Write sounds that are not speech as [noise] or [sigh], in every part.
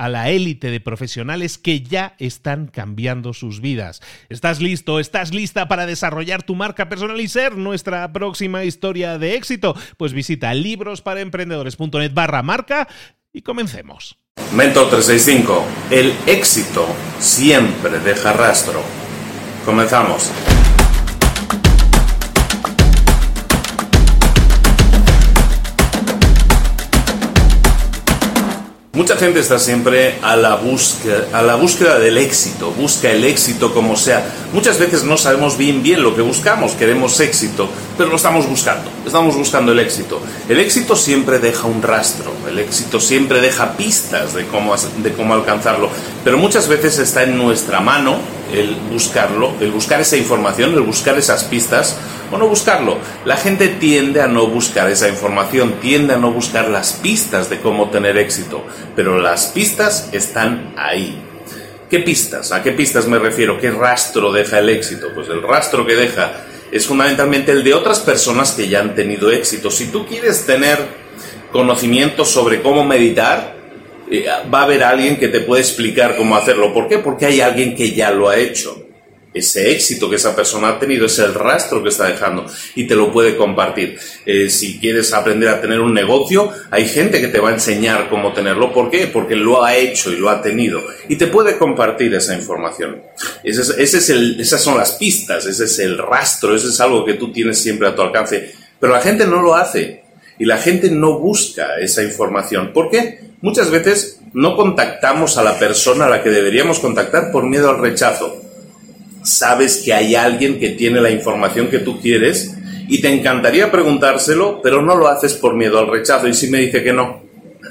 a la élite de profesionales que ya están cambiando sus vidas. ¿Estás listo? ¿Estás lista para desarrollar tu marca personal y ser nuestra próxima historia de éxito? Pues visita librosparaemprendedores.net barra marca y comencemos. Mentor 365. El éxito siempre deja rastro. Comenzamos. Mucha gente está siempre a la, búsqueda, a la búsqueda del éxito, busca el éxito como sea. Muchas veces no sabemos bien bien lo que buscamos, queremos éxito, pero lo estamos buscando, estamos buscando el éxito. El éxito siempre deja un rastro, el éxito siempre deja pistas de cómo, de cómo alcanzarlo, pero muchas veces está en nuestra mano el buscarlo, el buscar esa información, el buscar esas pistas o no buscarlo. La gente tiende a no buscar esa información, tiende a no buscar las pistas de cómo tener éxito, pero las pistas están ahí. ¿Qué pistas? ¿A qué pistas me refiero? ¿Qué rastro deja el éxito? Pues el rastro que deja es fundamentalmente el de otras personas que ya han tenido éxito. Si tú quieres tener conocimiento sobre cómo meditar, eh, va a haber alguien que te puede explicar cómo hacerlo. ¿Por qué? Porque hay alguien que ya lo ha hecho. Ese éxito que esa persona ha tenido es el rastro que está dejando y te lo puede compartir. Eh, si quieres aprender a tener un negocio, hay gente que te va a enseñar cómo tenerlo. ¿Por qué? Porque lo ha hecho y lo ha tenido y te puede compartir esa información. Esas son las pistas, ese es el rastro, ese es algo que tú tienes siempre a tu alcance. Pero la gente no lo hace y la gente no busca esa información. ¿Por qué? Muchas veces no contactamos a la persona a la que deberíamos contactar por miedo al rechazo. Sabes que hay alguien que tiene la información que tú quieres y te encantaría preguntárselo, pero no lo haces por miedo al rechazo y si me dice que no.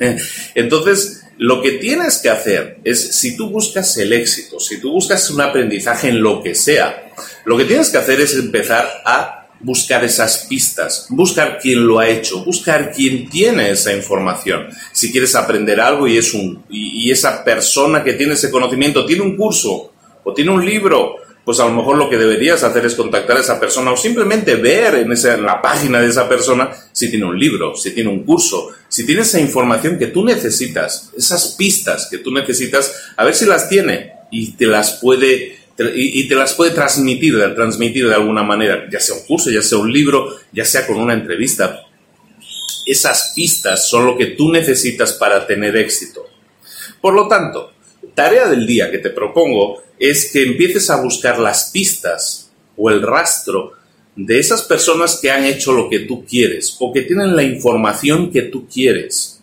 [laughs] Entonces, lo que tienes que hacer es, si tú buscas el éxito, si tú buscas un aprendizaje en lo que sea, lo que tienes que hacer es empezar a buscar esas pistas, buscar quién lo ha hecho, buscar quién tiene esa información. Si quieres aprender algo y, es un, y, esa persona que tiene ese conocimiento tiene un curso o tiene un libro, pues a lo mejor lo que deberías hacer es contactar a esa persona o simplemente ver en, esa, en la página de esa persona si tiene un libro, si tiene un curso, si tiene esa información que tú necesitas, esas pistas que tú necesitas, a ver si las tiene y te las puede y, te las puede transmitir, transmitir de alguna manera, ya sea un curso, ya sea un libro, ya sea con una entrevista. Esas pistas son lo que tú necesitas para tener éxito. Por lo tanto, tarea del día que te propongo es que empieces a buscar las pistas o el rastro de esas personas que han hecho lo que tú quieres o que tienen la información que tú quieres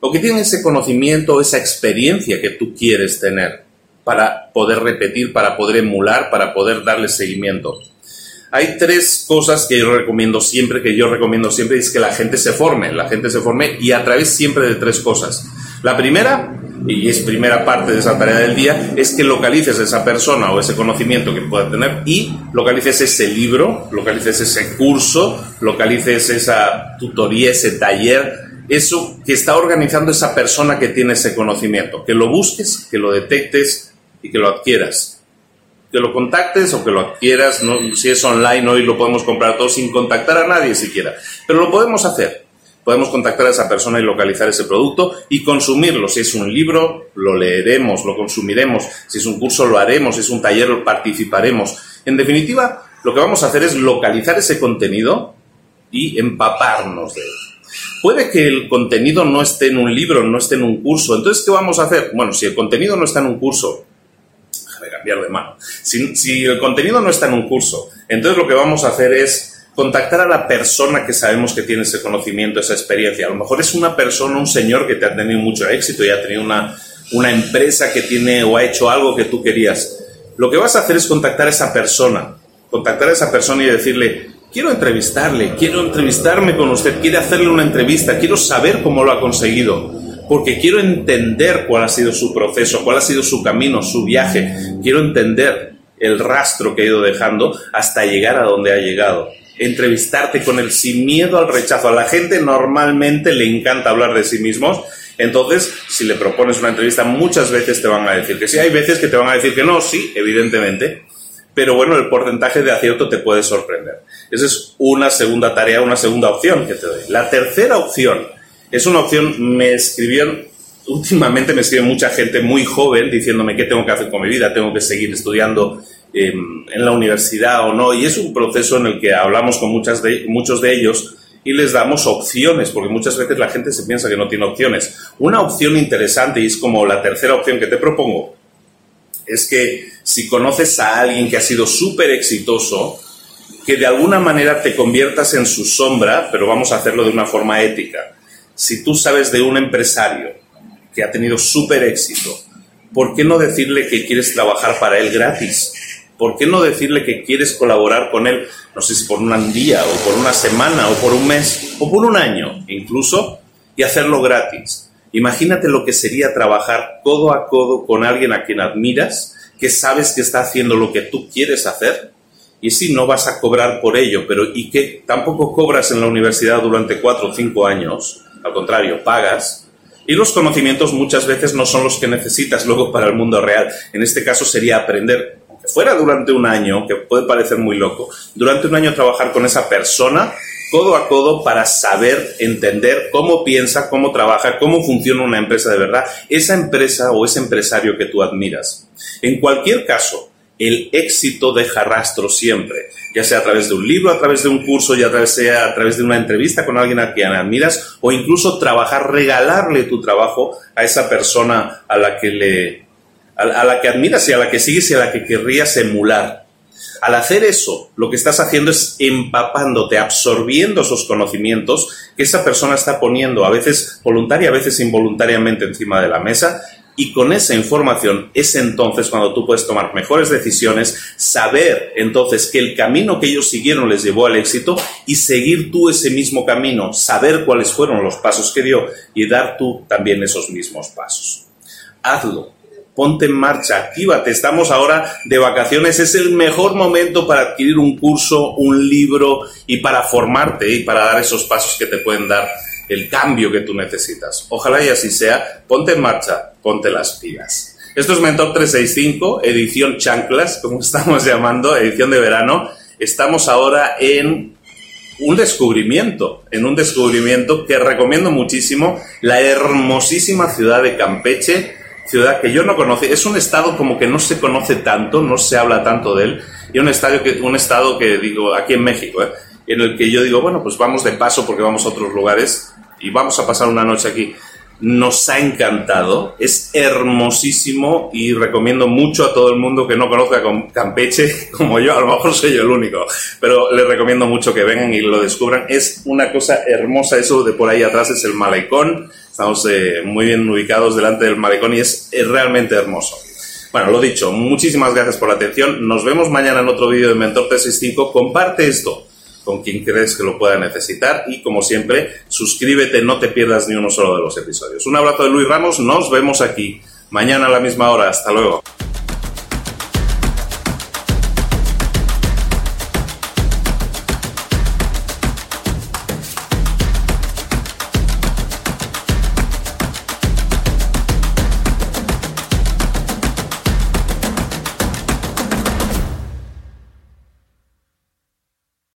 o que tienen ese conocimiento o esa experiencia que tú quieres tener para poder repetir, para poder emular, para poder darle seguimiento. Hay tres cosas que yo recomiendo siempre, que yo recomiendo siempre, es que la gente se forme, la gente se forme y a través siempre de tres cosas. La primera y es primera parte de esa tarea del día, es que localices esa persona o ese conocimiento que pueda tener y localices ese libro, localices ese curso, localices esa tutoría, ese taller, eso que está organizando esa persona que tiene ese conocimiento, que lo busques, que lo detectes y que lo adquieras. Que lo contactes o que lo adquieras, no, si es online hoy lo podemos comprar todo sin contactar a nadie siquiera, pero lo podemos hacer podemos contactar a esa persona y localizar ese producto y consumirlo. Si es un libro, lo leeremos, lo consumiremos. Si es un curso, lo haremos. Si es un taller, lo participaremos. En definitiva, lo que vamos a hacer es localizar ese contenido y empaparnos de él. Puede que el contenido no esté en un libro, no esté en un curso. Entonces, ¿qué vamos a hacer? Bueno, si el contenido no está en un curso, déjame cambiar de mano. Si, si el contenido no está en un curso, entonces lo que vamos a hacer es contactar a la persona que sabemos que tiene ese conocimiento, esa experiencia. A lo mejor es una persona, un señor que te ha tenido mucho éxito y ha tenido una, una empresa que tiene o ha hecho algo que tú querías. Lo que vas a hacer es contactar a esa persona, contactar a esa persona y decirle, quiero entrevistarle, quiero entrevistarme con usted, quiero hacerle una entrevista, quiero saber cómo lo ha conseguido, porque quiero entender cuál ha sido su proceso, cuál ha sido su camino, su viaje, quiero entender el rastro que ha ido dejando hasta llegar a donde ha llegado entrevistarte con él sin miedo al rechazo. A la gente normalmente le encanta hablar de sí mismos. Entonces, si le propones una entrevista, muchas veces te van a decir que sí. Hay veces que te van a decir que no, sí, evidentemente. Pero bueno, el porcentaje de acierto te puede sorprender. Esa es una segunda tarea, una segunda opción que te doy. La tercera opción es una opción, me escribieron, últimamente me escribe mucha gente muy joven diciéndome qué tengo que hacer con mi vida, tengo que seguir estudiando en la universidad o no, y es un proceso en el que hablamos con muchas de, muchos de ellos y les damos opciones, porque muchas veces la gente se piensa que no tiene opciones. Una opción interesante, y es como la tercera opción que te propongo, es que si conoces a alguien que ha sido súper exitoso, que de alguna manera te conviertas en su sombra, pero vamos a hacerlo de una forma ética. Si tú sabes de un empresario que ha tenido súper éxito, ¿por qué no decirle que quieres trabajar para él gratis? ¿Por qué no decirle que quieres colaborar con él, no sé si por un día o por una semana o por un mes o por un año incluso, y hacerlo gratis? Imagínate lo que sería trabajar codo a codo con alguien a quien admiras, que sabes que está haciendo lo que tú quieres hacer, y si no vas a cobrar por ello, pero y que tampoco cobras en la universidad durante cuatro o cinco años, al contrario, pagas, y los conocimientos muchas veces no son los que necesitas luego para el mundo real. En este caso sería aprender fuera durante un año, que puede parecer muy loco, durante un año trabajar con esa persona codo a codo para saber, entender cómo piensa, cómo trabaja, cómo funciona una empresa de verdad, esa empresa o ese empresario que tú admiras. En cualquier caso, el éxito deja rastro siempre, ya sea a través de un libro, a través de un curso, ya sea a través de una entrevista con alguien a quien admiras, o incluso trabajar, regalarle tu trabajo a esa persona a la que le a, la que admiras y a la que sigues y a la que querrías emular. Al hacer eso, lo que estás haciendo es empapándote, absorbiendo esos conocimientos que esa persona está poniendo, a veces voluntaria, a veces involuntariamente encima de la mesa, y con esa información es entonces cuando tú puedes tomar mejores decisiones, saber entonces que el camino que ellos siguieron les llevó al éxito y seguir tú ese mismo camino, saber cuáles fueron los pasos que dio y dar tú también esos mismos pasos. Hazlo, ponte en marcha, actívate. Estamos ahora de vacaciones, es el mejor momento para adquirir un curso, un libro y para formarte y para dar esos pasos que te pueden dar el cambio que tú necesitas. Ojalá y así sea. Ponte en marcha, ponte las pilas. Esto es Mentor 365, edición chanclas, como [laughs] estamos llamando, edición de verano. Estamos ahora en un descubrimiento, en un descubrimiento que recomiendo muchísimo, la hermosísima ciudad de Campeche, ciudad que yo no conocí. Es un estado como que no se conoce tanto, no se habla tanto de él. Y un, estadio que, un estado que digo, aquí en México, ¿eh? en el que yo digo, bueno, pues vamos de paso porque vamos a otros lugares y vamos a pasar una noche aquí. Nos ha encantado, es hermosísimo y recomiendo mucho a todo el mundo que no conozca Campeche [laughs] como yo, a lo mejor soy yo el único, pero les recomiendo mucho que vengan y lo descubran. Es una cosa hermosa, eso de por ahí atrás es el malecón, Estamos eh, muy bien ubicados delante del malecón y es, realmente hermoso. Bueno, lo dicho, muchísimas gracias por la atención. Nos vemos mañana en otro vídeo de Mentor 365. Comparte esto con quien crees que lo pueda necesitar y como siempre, suscríbete, no te pierdas ni uno solo de los episodios. Un abrazo de Luis Ramos, nos vemos aquí mañana a la misma hora. Hasta luego.